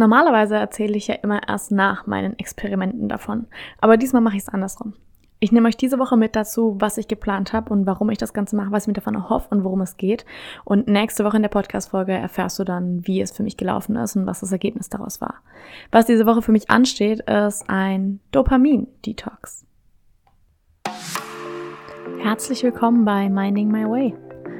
Normalerweise erzähle ich ja immer erst nach meinen Experimenten davon, aber diesmal mache ich es andersrum. Ich nehme euch diese Woche mit dazu, was ich geplant habe und warum ich das Ganze mache, was ich mir davon erhoffe und worum es geht. Und nächste Woche in der Podcast-Folge erfährst du dann, wie es für mich gelaufen ist und was das Ergebnis daraus war. Was diese Woche für mich ansteht, ist ein Dopamin-Detox. Herzlich willkommen bei Minding My Way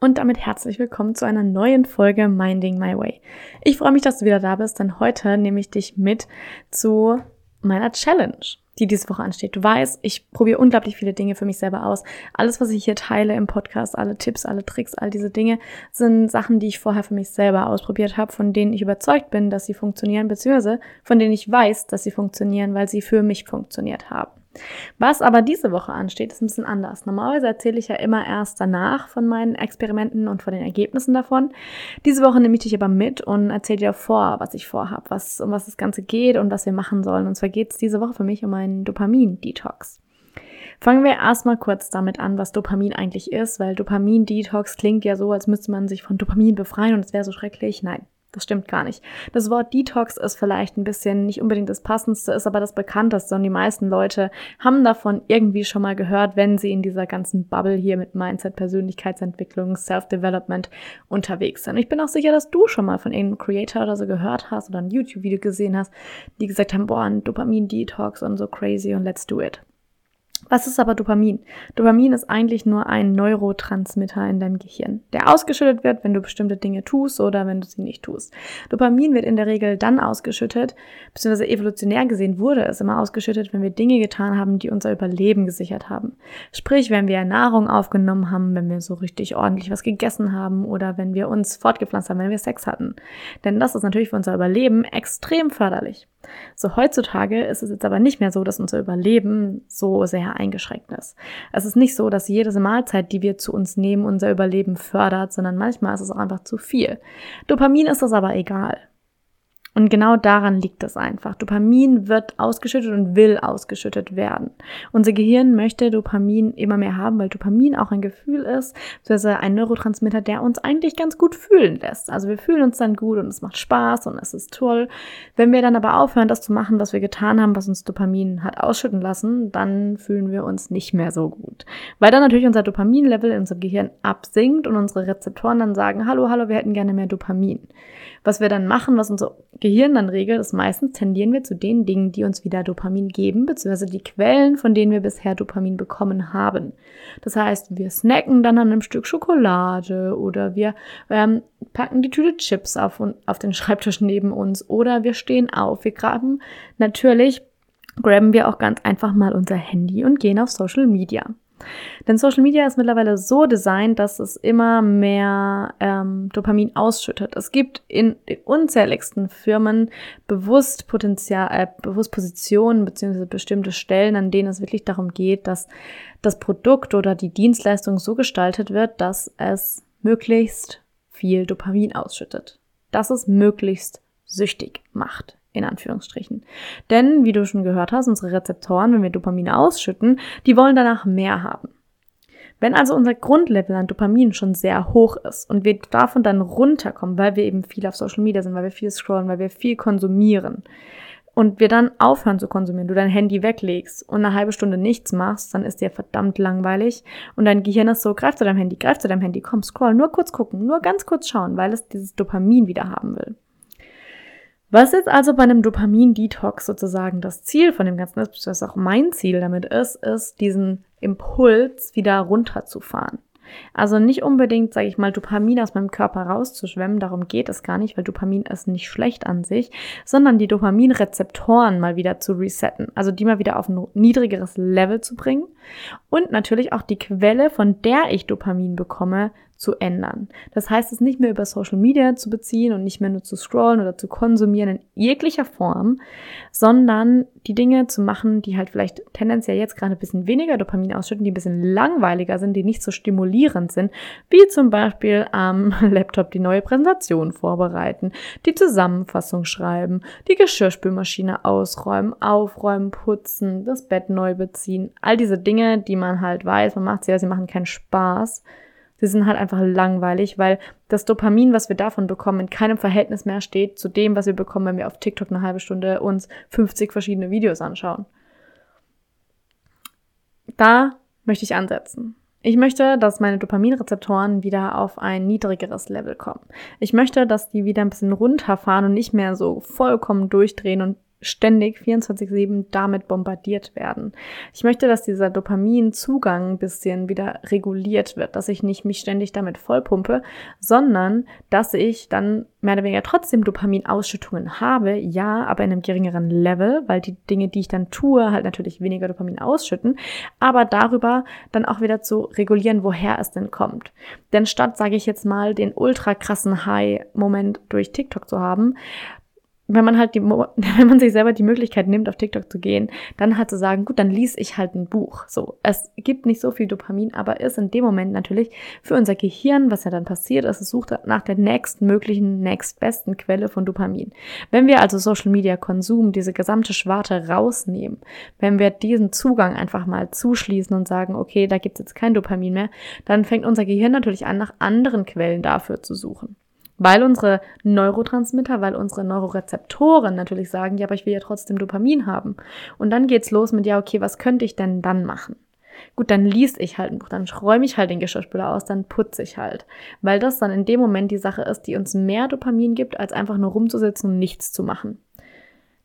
Und damit herzlich willkommen zu einer neuen Folge Minding My Way. Ich freue mich, dass du wieder da bist, denn heute nehme ich dich mit zu meiner Challenge, die diese Woche ansteht. Du weißt, ich probiere unglaublich viele Dinge für mich selber aus. Alles, was ich hier teile im Podcast, alle Tipps, alle Tricks, all diese Dinge sind Sachen, die ich vorher für mich selber ausprobiert habe, von denen ich überzeugt bin, dass sie funktionieren, beziehungsweise von denen ich weiß, dass sie funktionieren, weil sie für mich funktioniert haben. Was aber diese Woche ansteht, ist ein bisschen anders. Normalerweise erzähle ich ja immer erst danach von meinen Experimenten und von den Ergebnissen davon. Diese Woche nehme ich dich aber mit und erzähle dir vor, was ich vorhabe, was, um was das Ganze geht und was wir machen sollen. Und zwar geht es diese Woche für mich um einen Dopamin-Detox. Fangen wir erstmal kurz damit an, was Dopamin eigentlich ist, weil Dopamin-Detox klingt ja so, als müsste man sich von Dopamin befreien und es wäre so schrecklich. Nein, das stimmt gar nicht. Das Wort Detox ist vielleicht ein bisschen nicht unbedingt das passendste, ist aber das bekannteste und die meisten Leute haben davon irgendwie schon mal gehört, wenn sie in dieser ganzen Bubble hier mit Mindset, Persönlichkeitsentwicklung, Self-Development unterwegs sind. ich bin auch sicher, dass du schon mal von irgendeinem Creator oder so gehört hast oder ein YouTube-Video gesehen hast, die gesagt haben, boah, ein Dopamin-Detox und so crazy und let's do it. Was ist aber Dopamin? Dopamin ist eigentlich nur ein Neurotransmitter in deinem Gehirn, der ausgeschüttet wird, wenn du bestimmte Dinge tust oder wenn du sie nicht tust. Dopamin wird in der Regel dann ausgeschüttet, beziehungsweise evolutionär gesehen wurde es immer ausgeschüttet, wenn wir Dinge getan haben, die unser Überleben gesichert haben. Sprich, wenn wir Nahrung aufgenommen haben, wenn wir so richtig ordentlich was gegessen haben oder wenn wir uns fortgepflanzt haben, wenn wir Sex hatten. Denn das ist natürlich für unser Überleben extrem förderlich. So heutzutage ist es jetzt aber nicht mehr so, dass unser Überleben so sehr eingeschränkt ist. Es ist nicht so, dass jede Mahlzeit, die wir zu uns nehmen, unser Überleben fördert, sondern manchmal ist es auch einfach zu viel. Dopamin ist das aber egal. Und genau daran liegt es einfach. Dopamin wird ausgeschüttet und will ausgeschüttet werden. Unser Gehirn möchte Dopamin immer mehr haben, weil Dopamin auch ein Gefühl ist, also ein Neurotransmitter, der uns eigentlich ganz gut fühlen lässt. Also wir fühlen uns dann gut und es macht Spaß und es ist toll. Wenn wir dann aber aufhören, das zu machen, was wir getan haben, was uns Dopamin hat ausschütten lassen, dann fühlen wir uns nicht mehr so gut. Weil dann natürlich unser Dopaminlevel in unserem Gehirn absinkt und unsere Rezeptoren dann sagen, hallo, hallo, wir hätten gerne mehr Dopamin. Was wir dann machen, was unser Gehirn dann regelt, ist meistens tendieren wir zu den Dingen, die uns wieder Dopamin geben, beziehungsweise die Quellen, von denen wir bisher Dopamin bekommen haben. Das heißt, wir snacken dann an einem Stück Schokolade oder wir ähm, packen die Tüte Chips auf, auf den Schreibtisch neben uns oder wir stehen auf. Wir graben natürlich, graben wir auch ganz einfach mal unser Handy und gehen auf Social Media. Denn Social Media ist mittlerweile so designt, dass es immer mehr ähm, Dopamin ausschüttet. Es gibt in den unzähligsten Firmen bewusst Potenzial, äh, bewusst Positionen beziehungsweise bestimmte Stellen, an denen es wirklich darum geht, dass das Produkt oder die Dienstleistung so gestaltet wird, dass es möglichst viel Dopamin ausschüttet. Dass es möglichst süchtig macht in Anführungsstrichen. Denn, wie du schon gehört hast, unsere Rezeptoren, wenn wir Dopamin ausschütten, die wollen danach mehr haben. Wenn also unser Grundlevel an Dopamin schon sehr hoch ist und wir davon dann runterkommen, weil wir eben viel auf Social Media sind, weil wir viel scrollen, weil wir viel konsumieren und wir dann aufhören zu konsumieren, du dein Handy weglegst und eine halbe Stunde nichts machst, dann ist dir verdammt langweilig und dein Gehirn ist so, greif zu deinem Handy, greif zu deinem Handy, komm, scroll, nur kurz gucken, nur ganz kurz schauen, weil es dieses Dopamin wieder haben will. Was jetzt also bei einem Dopamin-Detox sozusagen das Ziel von dem Ganzen ist, was auch mein Ziel damit ist, ist, diesen Impuls wieder runterzufahren. Also nicht unbedingt, sage ich mal, Dopamin aus meinem Körper rauszuschwemmen, darum geht es gar nicht, weil Dopamin ist nicht schlecht an sich, sondern die Dopaminrezeptoren mal wieder zu resetten, also die mal wieder auf ein niedrigeres Level zu bringen und natürlich auch die Quelle, von der ich Dopamin bekomme, zu ändern. Das heißt, es nicht mehr über Social Media zu beziehen und nicht mehr nur zu scrollen oder zu konsumieren in jeglicher Form, sondern die Dinge zu machen, die halt vielleicht tendenziell jetzt gerade ein bisschen weniger Dopamin ausschütten, die ein bisschen langweiliger sind, die nicht so stimulierend sind, wie zum Beispiel am Laptop die neue Präsentation vorbereiten, die Zusammenfassung schreiben, die Geschirrspülmaschine ausräumen, aufräumen, putzen, das Bett neu beziehen. All diese Dinge, die man halt weiß, man macht sie, ja, sie machen keinen Spaß Sie sind halt einfach langweilig, weil das Dopamin, was wir davon bekommen, in keinem Verhältnis mehr steht zu dem, was wir bekommen, wenn wir auf TikTok eine halbe Stunde uns 50 verschiedene Videos anschauen. Da möchte ich ansetzen. Ich möchte, dass meine Dopaminrezeptoren wieder auf ein niedrigeres Level kommen. Ich möchte, dass die wieder ein bisschen runterfahren und nicht mehr so vollkommen durchdrehen und ständig 24-7 damit bombardiert werden. Ich möchte, dass dieser Dopaminzugang ein bisschen wieder reguliert wird, dass ich nicht mich ständig damit vollpumpe, sondern dass ich dann mehr oder weniger trotzdem Dopaminausschüttungen habe, ja, aber in einem geringeren Level, weil die Dinge, die ich dann tue, halt natürlich weniger Dopamin ausschütten, aber darüber dann auch wieder zu regulieren, woher es denn kommt. Denn statt, sage ich jetzt mal, den ultra krassen High-Moment durch TikTok zu haben, wenn man halt die, wenn man sich selber die Möglichkeit nimmt, auf TikTok zu gehen, dann halt zu sagen, gut, dann lies ich halt ein Buch. So, es gibt nicht so viel Dopamin, aber ist in dem Moment natürlich für unser Gehirn, was ja dann passiert ist, es sucht nach der nächstmöglichen, nächstbesten Quelle von Dopamin. Wenn wir also Social Media Konsum, diese gesamte Schwarte rausnehmen, wenn wir diesen Zugang einfach mal zuschließen und sagen, okay, da gibt's jetzt kein Dopamin mehr, dann fängt unser Gehirn natürlich an, nach anderen Quellen dafür zu suchen. Weil unsere Neurotransmitter, weil unsere Neurorezeptoren natürlich sagen, ja, aber ich will ja trotzdem Dopamin haben. Und dann geht's los mit, ja, okay, was könnte ich denn dann machen? Gut, dann liest ich halt ein Buch, dann räume ich halt den Geschirrspüler aus, dann putze ich halt. Weil das dann in dem Moment die Sache ist, die uns mehr Dopamin gibt, als einfach nur rumzusitzen und nichts zu machen.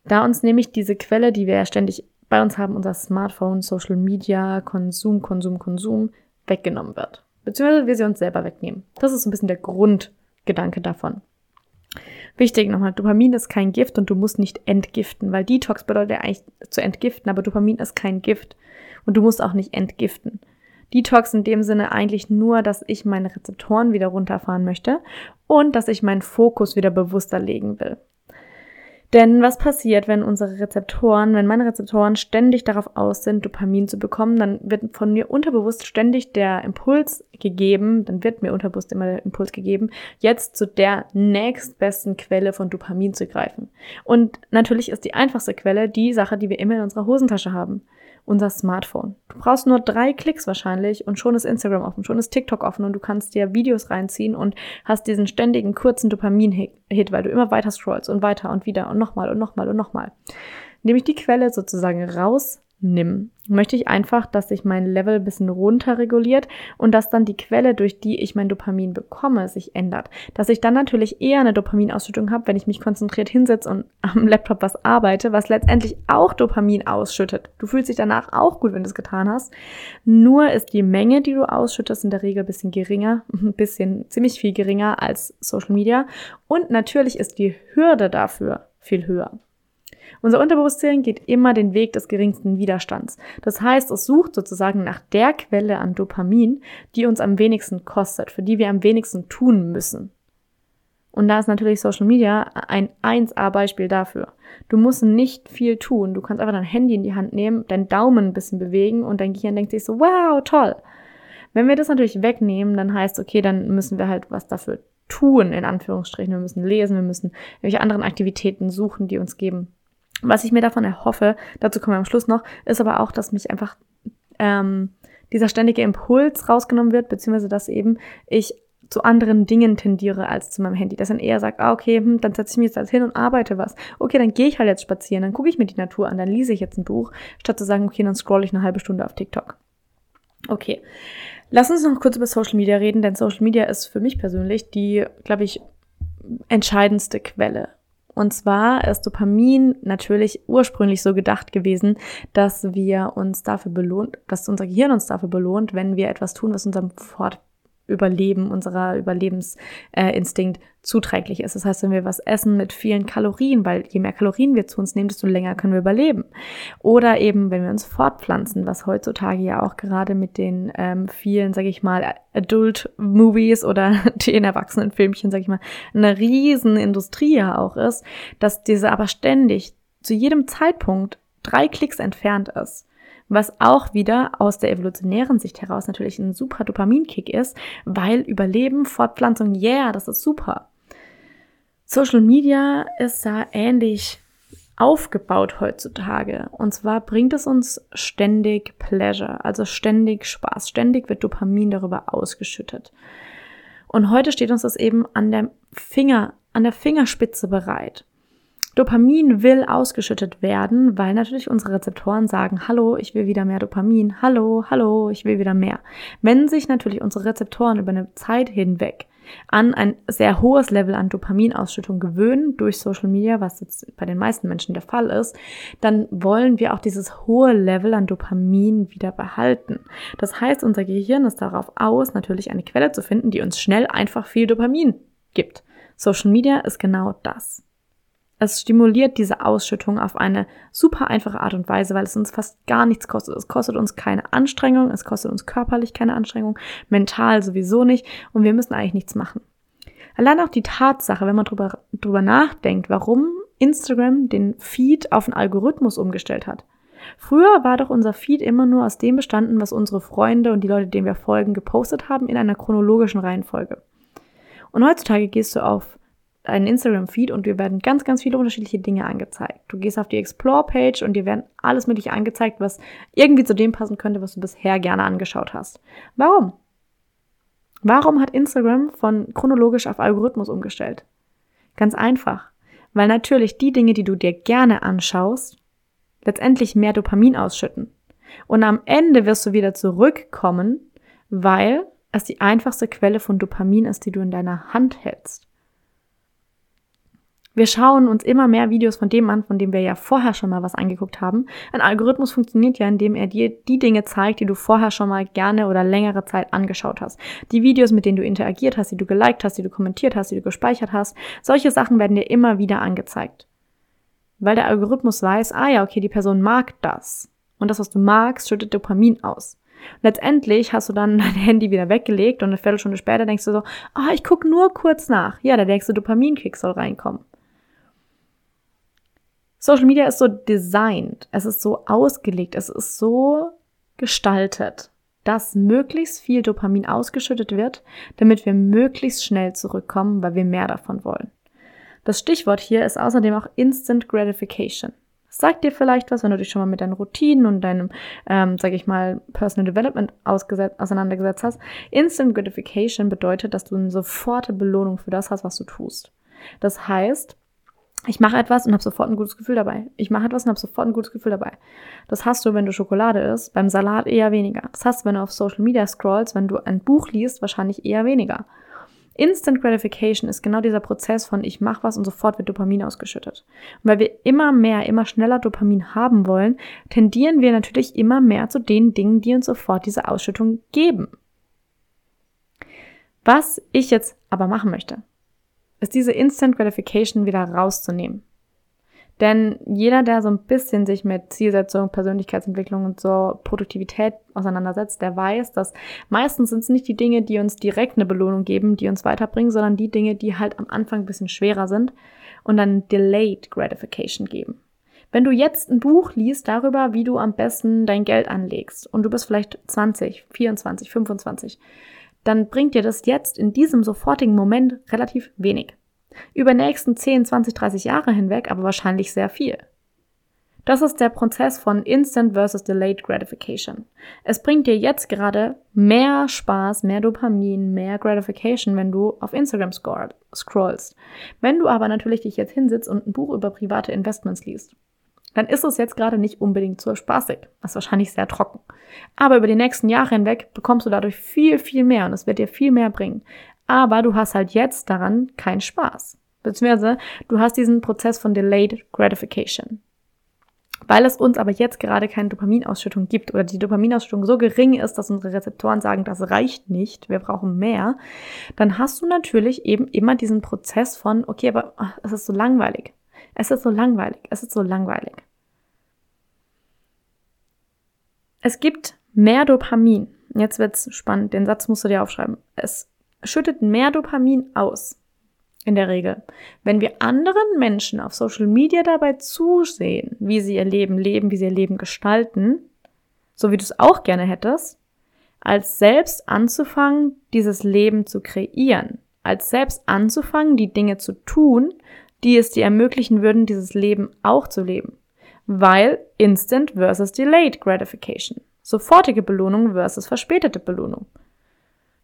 Da uns nämlich diese Quelle, die wir ja ständig bei uns haben, unser Smartphone, Social Media, Konsum, Konsum, Konsum, weggenommen wird. Beziehungsweise wir sie uns selber wegnehmen. Das ist so ein bisschen der Grund, Gedanke davon. Wichtig nochmal, Dopamin ist kein Gift und du musst nicht entgiften, weil Detox bedeutet ja eigentlich zu entgiften, aber Dopamin ist kein Gift und du musst auch nicht entgiften. Detox in dem Sinne eigentlich nur, dass ich meine Rezeptoren wieder runterfahren möchte und dass ich meinen Fokus wieder bewusster legen will. Denn was passiert, wenn unsere Rezeptoren, wenn meine Rezeptoren ständig darauf aus sind, Dopamin zu bekommen, dann wird von mir unterbewusst ständig der Impuls gegeben, dann wird mir unterbewusst immer der Impuls gegeben, jetzt zu der nächstbesten Quelle von Dopamin zu greifen. Und natürlich ist die einfachste Quelle die Sache, die wir immer in unserer Hosentasche haben unser Smartphone. Du brauchst nur drei Klicks wahrscheinlich und schon ist Instagram offen, schon ist TikTok offen und du kannst dir Videos reinziehen und hast diesen ständigen kurzen Dopamin-Hit, weil du immer weiter scrollst und weiter und wieder und nochmal und nochmal und nochmal. Indem ich die Quelle sozusagen raus nimm, möchte ich einfach, dass sich mein Level ein bisschen runter reguliert und dass dann die Quelle, durch die ich mein Dopamin bekomme, sich ändert. Dass ich dann natürlich eher eine Dopaminausschüttung habe, wenn ich mich konzentriert hinsetze und am Laptop was arbeite, was letztendlich auch Dopamin ausschüttet. Du fühlst dich danach auch gut, wenn du es getan hast. Nur ist die Menge, die du ausschüttest, in der Regel ein bisschen geringer, ein bisschen ziemlich viel geringer als Social Media. Und natürlich ist die Hürde dafür viel höher. Unser Unterbewusstsein geht immer den Weg des geringsten Widerstands. Das heißt, es sucht sozusagen nach der Quelle an Dopamin, die uns am wenigsten kostet, für die wir am wenigsten tun müssen. Und da ist natürlich Social Media ein 1A-Beispiel dafür. Du musst nicht viel tun. Du kannst einfach dein Handy in die Hand nehmen, deinen Daumen ein bisschen bewegen und dein Gehirn denkt sich so, wow, toll. Wenn wir das natürlich wegnehmen, dann heißt, okay, dann müssen wir halt was dafür tun, in Anführungsstrichen. Wir müssen lesen, wir müssen irgendwelche anderen Aktivitäten suchen, die uns geben, was ich mir davon erhoffe, dazu kommen wir am Schluss noch, ist aber auch, dass mich einfach ähm, dieser ständige Impuls rausgenommen wird, beziehungsweise dass eben ich zu anderen Dingen tendiere als zu meinem Handy. Dass dann eher sagt, ah, okay, hm, dann setze ich mich jetzt halt hin und arbeite was. Okay, dann gehe ich halt jetzt spazieren, dann gucke ich mir die Natur an, dann lese ich jetzt ein Buch, statt zu sagen, okay, dann scroll ich eine halbe Stunde auf TikTok. Okay. Lass uns noch kurz über Social Media reden, denn Social Media ist für mich persönlich die, glaube ich, entscheidendste Quelle und zwar ist Dopamin natürlich ursprünglich so gedacht gewesen, dass wir uns dafür belohnt, dass unser Gehirn uns dafür belohnt, wenn wir etwas tun, was unserem Fort Überleben, unserer Überlebensinstinkt zuträglich ist. Das heißt, wenn wir was essen mit vielen Kalorien, weil je mehr Kalorien wir zu uns nehmen, desto länger können wir überleben. Oder eben, wenn wir uns fortpflanzen, was heutzutage ja auch gerade mit den ähm, vielen, sage ich mal, Adult-Movies oder den Erwachsenenfilmchen, sage ich mal, eine riesen Industrie ja auch ist, dass diese aber ständig zu jedem Zeitpunkt drei Klicks entfernt ist was auch wieder aus der evolutionären Sicht heraus natürlich ein super Dopaminkick ist, weil Überleben, Fortpflanzung, yeah, das ist super. Social Media ist da ähnlich aufgebaut heutzutage. Und zwar bringt es uns ständig Pleasure, also ständig Spaß. Ständig wird Dopamin darüber ausgeschüttet. Und heute steht uns das eben an der Finger, an der Fingerspitze bereit. Dopamin will ausgeschüttet werden, weil natürlich unsere Rezeptoren sagen, hallo, ich will wieder mehr Dopamin, hallo, hallo, ich will wieder mehr. Wenn sich natürlich unsere Rezeptoren über eine Zeit hinweg an ein sehr hohes Level an Dopaminausschüttung gewöhnen durch Social Media, was jetzt bei den meisten Menschen der Fall ist, dann wollen wir auch dieses hohe Level an Dopamin wieder behalten. Das heißt, unser Gehirn ist darauf aus, natürlich eine Quelle zu finden, die uns schnell einfach viel Dopamin gibt. Social Media ist genau das. Es stimuliert diese Ausschüttung auf eine super einfache Art und Weise, weil es uns fast gar nichts kostet. Es kostet uns keine Anstrengung, es kostet uns körperlich keine Anstrengung, mental sowieso nicht und wir müssen eigentlich nichts machen. Allein auch die Tatsache, wenn man drüber, drüber nachdenkt, warum Instagram den Feed auf einen Algorithmus umgestellt hat. Früher war doch unser Feed immer nur aus dem bestanden, was unsere Freunde und die Leute, denen wir folgen, gepostet haben, in einer chronologischen Reihenfolge. Und heutzutage gehst du auf einen Instagram-Feed und dir werden ganz, ganz viele unterschiedliche Dinge angezeigt. Du gehst auf die Explore-Page und dir werden alles mögliche angezeigt, was irgendwie zu dem passen könnte, was du bisher gerne angeschaut hast. Warum? Warum hat Instagram von chronologisch auf Algorithmus umgestellt? Ganz einfach. Weil natürlich die Dinge, die du dir gerne anschaust, letztendlich mehr Dopamin ausschütten. Und am Ende wirst du wieder zurückkommen, weil es die einfachste Quelle von Dopamin ist, die du in deiner Hand hältst. Wir schauen uns immer mehr Videos von dem an, von dem wir ja vorher schon mal was angeguckt haben. Ein Algorithmus funktioniert ja, indem er dir die Dinge zeigt, die du vorher schon mal gerne oder längere Zeit angeschaut hast. Die Videos, mit denen du interagiert hast, die du geliked hast, die du kommentiert hast, die du gespeichert hast. Solche Sachen werden dir immer wieder angezeigt. Weil der Algorithmus weiß, ah ja, okay, die Person mag das. Und das, was du magst, schüttet Dopamin aus. letztendlich hast du dann dein Handy wieder weggelegt und eine Viertelstunde später denkst du so, ah, ich guck nur kurz nach. Ja, der nächste Dopaminkick soll reinkommen. Social Media ist so designed, es ist so ausgelegt, es ist so gestaltet, dass möglichst viel Dopamin ausgeschüttet wird, damit wir möglichst schnell zurückkommen, weil wir mehr davon wollen. Das Stichwort hier ist außerdem auch Instant Gratification. Sagt dir vielleicht was, wenn du dich schon mal mit deinen Routinen und deinem, ähm, sag ich mal, Personal Development auseinandergesetzt hast. Instant Gratification bedeutet, dass du eine soforte Belohnung für das hast, was du tust. Das heißt, ich mache etwas und habe sofort ein gutes Gefühl dabei. Ich mache etwas und habe sofort ein gutes Gefühl dabei. Das hast du, wenn du Schokolade isst, beim Salat eher weniger. Das hast du, wenn du auf Social Media scrollst, wenn du ein Buch liest, wahrscheinlich eher weniger. Instant Gratification ist genau dieser Prozess von ich mache was und sofort wird Dopamin ausgeschüttet. Und weil wir immer mehr, immer schneller Dopamin haben wollen, tendieren wir natürlich immer mehr zu den Dingen, die uns sofort diese Ausschüttung geben. Was ich jetzt aber machen möchte, ist diese Instant Gratification wieder rauszunehmen. Denn jeder, der so ein bisschen sich mit Zielsetzung, Persönlichkeitsentwicklung und so Produktivität auseinandersetzt, der weiß, dass meistens sind es nicht die Dinge, die uns direkt eine Belohnung geben, die uns weiterbringen, sondern die Dinge, die halt am Anfang ein bisschen schwerer sind und dann Delayed Gratification geben. Wenn du jetzt ein Buch liest darüber, wie du am besten dein Geld anlegst und du bist vielleicht 20, 24, 25, dann bringt dir das jetzt in diesem sofortigen Moment relativ wenig. Über nächsten 10, 20, 30 Jahre hinweg aber wahrscheinlich sehr viel. Das ist der Prozess von Instant versus Delayed Gratification. Es bringt dir jetzt gerade mehr Spaß, mehr Dopamin, mehr Gratification, wenn du auf Instagram scrollst. Wenn du aber natürlich dich jetzt hinsitzt und ein Buch über private Investments liest, dann ist es jetzt gerade nicht unbedingt so spaßig. Das ist wahrscheinlich sehr trocken. Aber über die nächsten Jahre hinweg bekommst du dadurch viel, viel mehr und es wird dir viel mehr bringen. Aber du hast halt jetzt daran keinen Spaß. Beziehungsweise du hast diesen Prozess von Delayed Gratification. Weil es uns aber jetzt gerade keine Dopaminausschüttung gibt oder die Dopaminausschüttung so gering ist, dass unsere Rezeptoren sagen, das reicht nicht, wir brauchen mehr, dann hast du natürlich eben immer diesen Prozess von, okay, aber es ist so langweilig. Es ist so langweilig. Es ist so langweilig. Es gibt mehr Dopamin. Jetzt wird's spannend. Den Satz musst du dir aufschreiben. Es schüttet mehr Dopamin aus in der Regel. Wenn wir anderen Menschen auf Social Media dabei zusehen, wie sie ihr Leben leben, wie sie ihr Leben gestalten, so wie du es auch gerne hättest, als selbst anzufangen, dieses Leben zu kreieren, als selbst anzufangen, die Dinge zu tun, die es dir ermöglichen würden, dieses Leben auch zu leben. Weil Instant versus Delayed Gratification. Sofortige Belohnung versus verspätete Belohnung.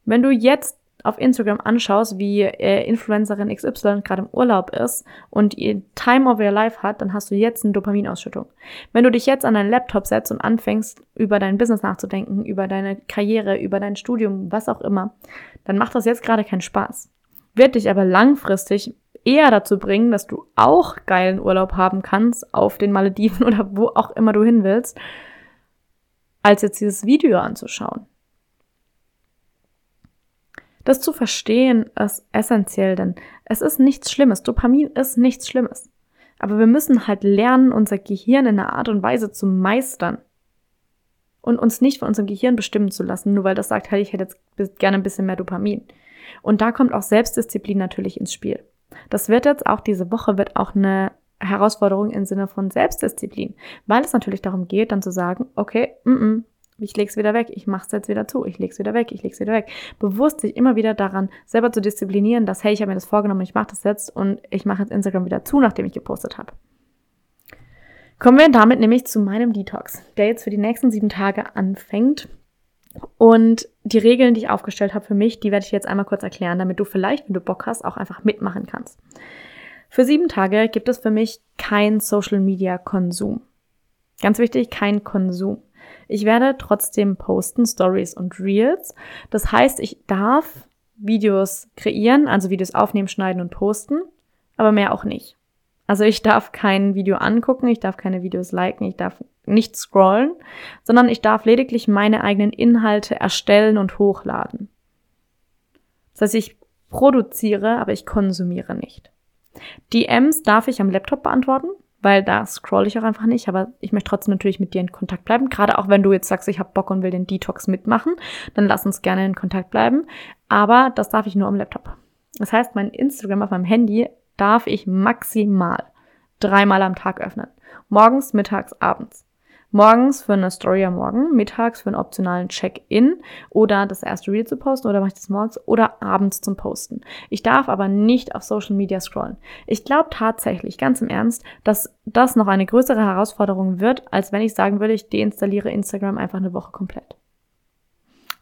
Wenn du jetzt auf Instagram anschaust, wie äh, Influencerin XY gerade im Urlaub ist und ihr Time of your life hat, dann hast du jetzt eine Dopaminausschüttung. Wenn du dich jetzt an deinen Laptop setzt und anfängst, über dein Business nachzudenken, über deine Karriere, über dein Studium, was auch immer, dann macht das jetzt gerade keinen Spaß. Wird dich aber langfristig eher dazu bringen, dass du auch geilen Urlaub haben kannst auf den Malediven oder wo auch immer du hin willst, als jetzt dieses Video anzuschauen. Das zu verstehen ist essentiell, denn es ist nichts Schlimmes. Dopamin ist nichts Schlimmes. Aber wir müssen halt lernen, unser Gehirn in einer Art und Weise zu meistern. Und uns nicht von unserem Gehirn bestimmen zu lassen, nur weil das sagt, hey, ich hätte jetzt gerne ein bisschen mehr Dopamin. Und da kommt auch Selbstdisziplin natürlich ins Spiel. Das wird jetzt auch diese Woche wird auch eine Herausforderung im Sinne von Selbstdisziplin, weil es natürlich darum geht, dann zu sagen, okay, mm -mm, ich leg's wieder weg, ich mach's jetzt wieder zu, ich leg's wieder weg, ich leg's wieder weg. Bewusst sich immer wieder daran selber zu disziplinieren, dass, hey, ich habe mir das vorgenommen, ich mache das jetzt und ich mache jetzt Instagram wieder zu, nachdem ich gepostet habe. Kommen wir damit nämlich zu meinem Detox, der jetzt für die nächsten sieben Tage anfängt. Und die Regeln, die ich aufgestellt habe für mich, die werde ich jetzt einmal kurz erklären, damit du vielleicht, wenn du Bock hast, auch einfach mitmachen kannst. Für sieben Tage gibt es für mich kein Social Media Konsum. Ganz wichtig, kein Konsum. Ich werde trotzdem posten, Stories und Reels. Das heißt, ich darf Videos kreieren, also Videos aufnehmen, schneiden und posten, aber mehr auch nicht. Also ich darf kein Video angucken, ich darf keine Videos liken, ich darf nicht scrollen, sondern ich darf lediglich meine eigenen Inhalte erstellen und hochladen. Das heißt, ich produziere, aber ich konsumiere nicht. DMs darf ich am Laptop beantworten, weil da scroll ich auch einfach nicht, aber ich möchte trotzdem natürlich mit dir in Kontakt bleiben. Gerade auch wenn du jetzt sagst, ich habe Bock und will den Detox mitmachen, dann lass uns gerne in Kontakt bleiben. Aber das darf ich nur am Laptop. Das heißt, mein Instagram auf meinem Handy darf ich maximal dreimal am Tag öffnen. Morgens, mittags, abends. Morgens für eine Story am Morgen, mittags für einen optionalen Check-in oder das erste Reel zu posten oder mache ich das morgens oder abends zum Posten. Ich darf aber nicht auf Social Media scrollen. Ich glaube tatsächlich, ganz im Ernst, dass das noch eine größere Herausforderung wird, als wenn ich sagen würde, ich deinstalliere Instagram einfach eine Woche komplett.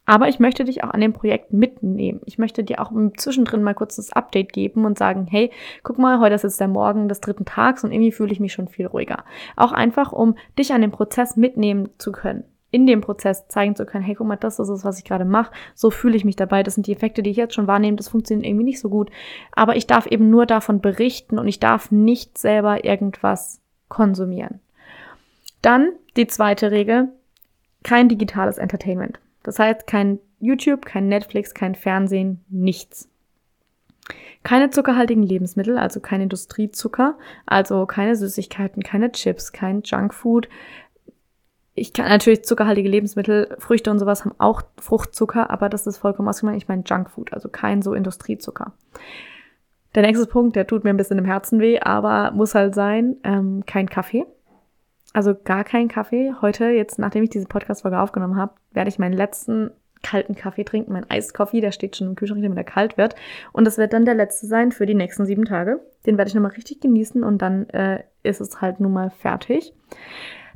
Aber ich möchte dich auch an dem Projekt mitnehmen. Ich möchte dir auch zwischendrin mal kurz das Update geben und sagen, hey, guck mal, heute ist jetzt der Morgen des dritten Tags und irgendwie fühle ich mich schon viel ruhiger. Auch einfach, um dich an dem Prozess mitnehmen zu können. In dem Prozess zeigen zu können, hey, guck mal, das ist es, was ich gerade mache. So fühle ich mich dabei. Das sind die Effekte, die ich jetzt schon wahrnehme. Das funktioniert irgendwie nicht so gut. Aber ich darf eben nur davon berichten und ich darf nicht selber irgendwas konsumieren. Dann die zweite Regel. Kein digitales Entertainment. Das heißt, kein YouTube, kein Netflix, kein Fernsehen, nichts. Keine zuckerhaltigen Lebensmittel, also kein Industriezucker, also keine Süßigkeiten, keine Chips, kein Junkfood. Ich kann natürlich zuckerhaltige Lebensmittel, Früchte und sowas haben auch Fruchtzucker, aber das ist vollkommen ausgemacht. Ich meine Junkfood, also kein so Industriezucker. Der nächste Punkt, der tut mir ein bisschen im Herzen weh, aber muss halt sein, ähm, kein Kaffee. Also gar kein Kaffee. Heute, jetzt nachdem ich diese Podcast-Folge aufgenommen habe, werde ich meinen letzten kalten Kaffee trinken, mein Eiskaffee, der steht schon im Kühlschrank, damit er kalt wird. Und das wird dann der letzte sein für die nächsten sieben Tage. Den werde ich nochmal richtig genießen und dann äh, ist es halt nun mal fertig.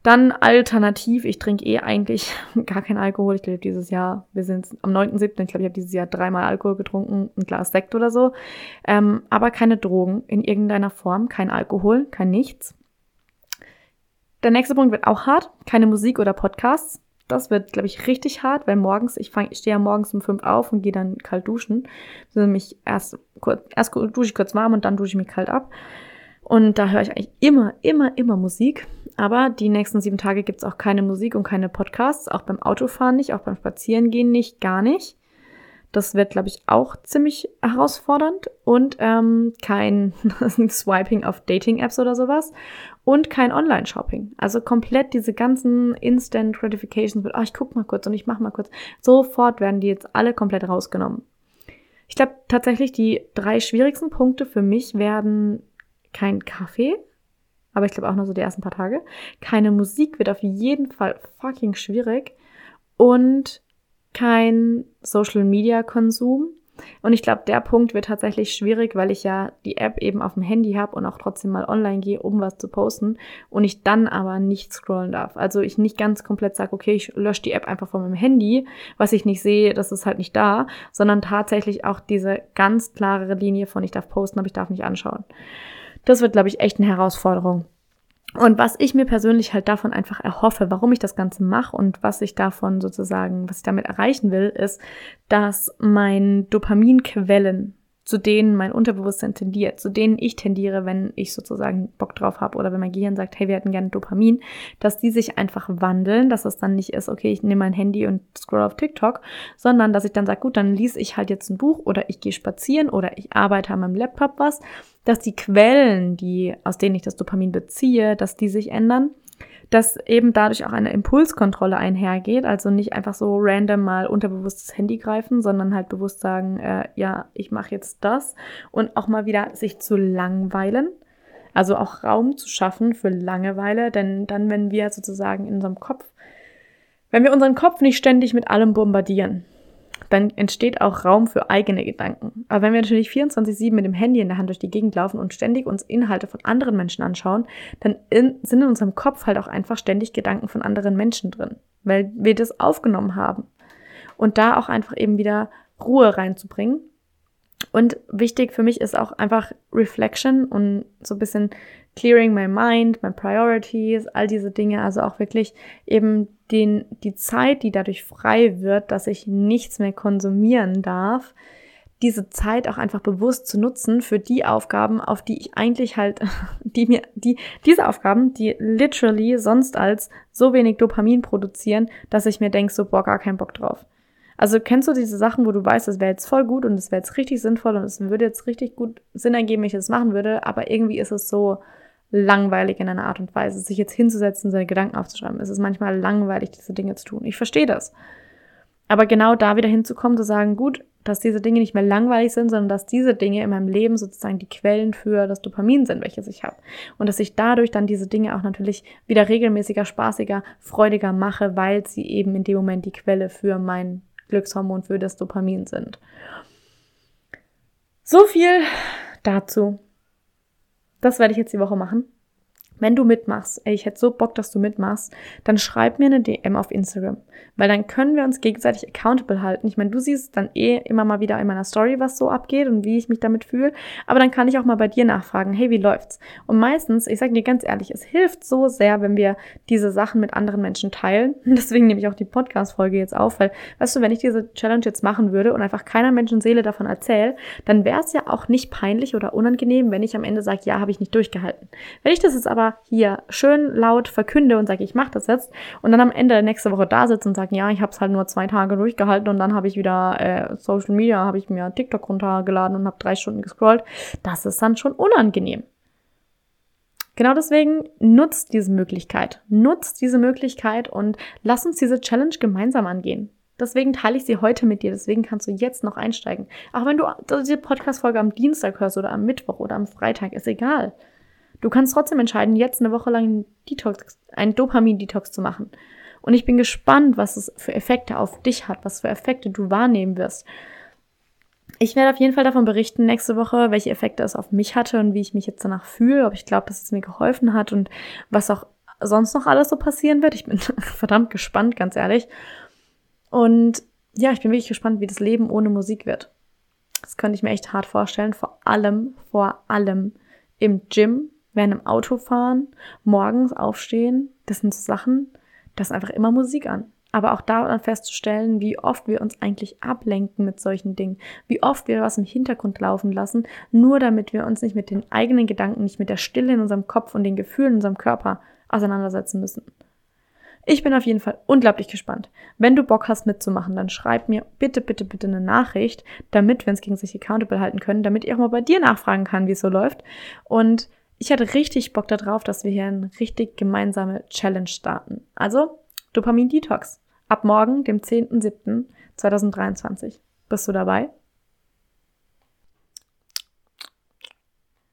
Dann alternativ, ich trinke eh eigentlich gar keinen Alkohol. Ich glaube, dieses Jahr, wir sind am 9.7., ich glaube, ich habe dieses Jahr dreimal Alkohol getrunken, ein Glas Sekt oder so. Ähm, aber keine Drogen in irgendeiner Form, kein Alkohol, kein nichts. Der nächste Punkt wird auch hart. Keine Musik oder Podcasts. Das wird, glaube ich, richtig hart, weil morgens, ich, fang, ich stehe ja morgens um fünf auf und gehe dann kalt duschen. Also mich erst, kurz, erst dusche ich kurz warm und dann dusche ich mich kalt ab. Und da höre ich eigentlich immer, immer, immer Musik. Aber die nächsten sieben Tage gibt's auch keine Musik und keine Podcasts, auch beim Autofahren nicht, auch beim Spazierengehen nicht, gar nicht. Das wird, glaube ich, auch ziemlich herausfordernd. Und ähm, kein Swiping auf Dating-Apps oder sowas. Und kein Online-Shopping. Also komplett diese ganzen Instant Gratifications mit, oh, ich guck mal kurz und ich mach mal kurz. Sofort werden die jetzt alle komplett rausgenommen. Ich glaube tatsächlich, die drei schwierigsten Punkte für mich werden kein Kaffee, aber ich glaube auch nur so die ersten paar Tage. Keine Musik wird auf jeden Fall fucking schwierig. Und kein Social Media Konsum. Und ich glaube, der Punkt wird tatsächlich schwierig, weil ich ja die App eben auf dem Handy habe und auch trotzdem mal online gehe, um was zu posten und ich dann aber nicht scrollen darf. Also ich nicht ganz komplett sage, okay, ich lösche die App einfach von meinem Handy, was ich nicht sehe, das ist halt nicht da, sondern tatsächlich auch diese ganz klare Linie von ich darf posten, aber ich darf nicht anschauen. Das wird, glaube ich, echt eine Herausforderung. Und was ich mir persönlich halt davon einfach erhoffe, warum ich das Ganze mache und was ich davon sozusagen, was ich damit erreichen will, ist, dass mein Dopaminquellen zu denen mein Unterbewusstsein tendiert, zu denen ich tendiere, wenn ich sozusagen Bock drauf habe oder wenn mein Gehirn sagt, hey, wir hätten gerne Dopamin, dass die sich einfach wandeln, dass es dann nicht ist, okay, ich nehme mein Handy und scroll auf TikTok, sondern dass ich dann sage, gut, dann lese ich halt jetzt ein Buch oder ich gehe spazieren oder ich arbeite an meinem Laptop was, dass die Quellen, die aus denen ich das Dopamin beziehe, dass die sich ändern dass eben dadurch auch eine Impulskontrolle einhergeht, also nicht einfach so random mal unterbewusstes Handy greifen, sondern halt bewusst sagen, äh, ja, ich mache jetzt das. Und auch mal wieder sich zu langweilen. Also auch Raum zu schaffen für Langeweile, denn dann, wenn wir sozusagen in unserem Kopf, wenn wir unseren Kopf nicht ständig mit allem bombardieren, dann entsteht auch Raum für eigene Gedanken. Aber wenn wir natürlich 24-7 mit dem Handy in der Hand durch die Gegend laufen und ständig uns Inhalte von anderen Menschen anschauen, dann in, sind in unserem Kopf halt auch einfach ständig Gedanken von anderen Menschen drin, weil wir das aufgenommen haben. Und da auch einfach eben wieder Ruhe reinzubringen. Und wichtig für mich ist auch einfach Reflection und so ein bisschen clearing my mind, my priorities, all diese Dinge, also auch wirklich eben den, die Zeit, die dadurch frei wird, dass ich nichts mehr konsumieren darf, diese Zeit auch einfach bewusst zu nutzen für die Aufgaben, auf die ich eigentlich halt, die mir, die, diese Aufgaben, die literally sonst als so wenig Dopamin produzieren, dass ich mir denke, so, boah, gar keinen Bock drauf. Also kennst du diese Sachen, wo du weißt, das wäre jetzt voll gut und es wäre jetzt richtig sinnvoll und es würde jetzt richtig gut Sinn ergeben, wenn ich das machen würde, aber irgendwie ist es so, langweilig in einer Art und Weise, sich jetzt hinzusetzen, seine Gedanken aufzuschreiben. Es ist manchmal langweilig, diese Dinge zu tun. Ich verstehe das. Aber genau da wieder hinzukommen, zu sagen, gut, dass diese Dinge nicht mehr langweilig sind, sondern dass diese Dinge in meinem Leben sozusagen die Quellen für das Dopamin sind, welches ich habe. Und dass ich dadurch dann diese Dinge auch natürlich wieder regelmäßiger, spaßiger, freudiger mache, weil sie eben in dem Moment die Quelle für mein Glückshormon, für das Dopamin sind. So viel dazu. Das werde ich jetzt die Woche machen. Wenn du mitmachst, ey, ich hätte so Bock, dass du mitmachst, dann schreib mir eine DM auf Instagram. Weil dann können wir uns gegenseitig accountable halten. Ich meine, du siehst dann eh immer mal wieder in meiner Story, was so abgeht und wie ich mich damit fühle. Aber dann kann ich auch mal bei dir nachfragen, hey, wie läuft's? Und meistens, ich sage dir ganz ehrlich, es hilft so sehr, wenn wir diese Sachen mit anderen Menschen teilen. Deswegen nehme ich auch die Podcast-Folge jetzt auf, weil, weißt du, wenn ich diese Challenge jetzt machen würde und einfach keiner Menschenseele davon erzähle, dann wäre es ja auch nicht peinlich oder unangenehm, wenn ich am Ende sage, ja, habe ich nicht durchgehalten. Wenn ich das jetzt aber hier schön laut verkünde und sage, ich mache das jetzt und dann am Ende der nächste Woche da sitze und sage, ja, ich habe es halt nur zwei Tage durchgehalten und dann habe ich wieder äh, Social Media, habe ich mir TikTok runtergeladen und habe drei Stunden gescrollt, das ist dann schon unangenehm. Genau deswegen nutzt diese Möglichkeit. Nutzt diese Möglichkeit und lass uns diese Challenge gemeinsam angehen. Deswegen teile ich sie heute mit dir. Deswegen kannst du jetzt noch einsteigen. Auch wenn du diese Podcast-Folge am Dienstag hörst oder am Mittwoch oder am Freitag, ist egal. Du kannst trotzdem entscheiden, jetzt eine Woche lang einen Detox, einen Dopamin-Detox zu machen. Und ich bin gespannt, was es für Effekte auf dich hat, was für Effekte du wahrnehmen wirst. Ich werde auf jeden Fall davon berichten nächste Woche, welche Effekte es auf mich hatte und wie ich mich jetzt danach fühle, ob ich glaube, dass es mir geholfen hat und was auch sonst noch alles so passieren wird. Ich bin verdammt gespannt, ganz ehrlich. Und ja, ich bin wirklich gespannt, wie das Leben ohne Musik wird. Das könnte ich mir echt hart vorstellen, vor allem, vor allem im Gym, während im Auto fahren, morgens aufstehen, das sind so Sachen, das ist einfach immer Musik an. aber auch daran festzustellen, wie oft wir uns eigentlich ablenken mit solchen Dingen, wie oft wir was im Hintergrund laufen lassen, nur damit wir uns nicht mit den eigenen Gedanken, nicht mit der Stille in unserem Kopf und den Gefühlen in unserem Körper auseinandersetzen müssen. Ich bin auf jeden Fall unglaublich gespannt. Wenn du Bock hast mitzumachen, dann schreib mir bitte, bitte, bitte eine Nachricht, damit wir uns gegen sich accountable halten können, damit ich auch mal bei dir nachfragen kann, wie es so läuft. Und ich hatte richtig Bock darauf, dass wir hier eine richtig gemeinsame Challenge starten. Also Dopamin Detox. Ab morgen, dem 10.07.2023. Bist du dabei?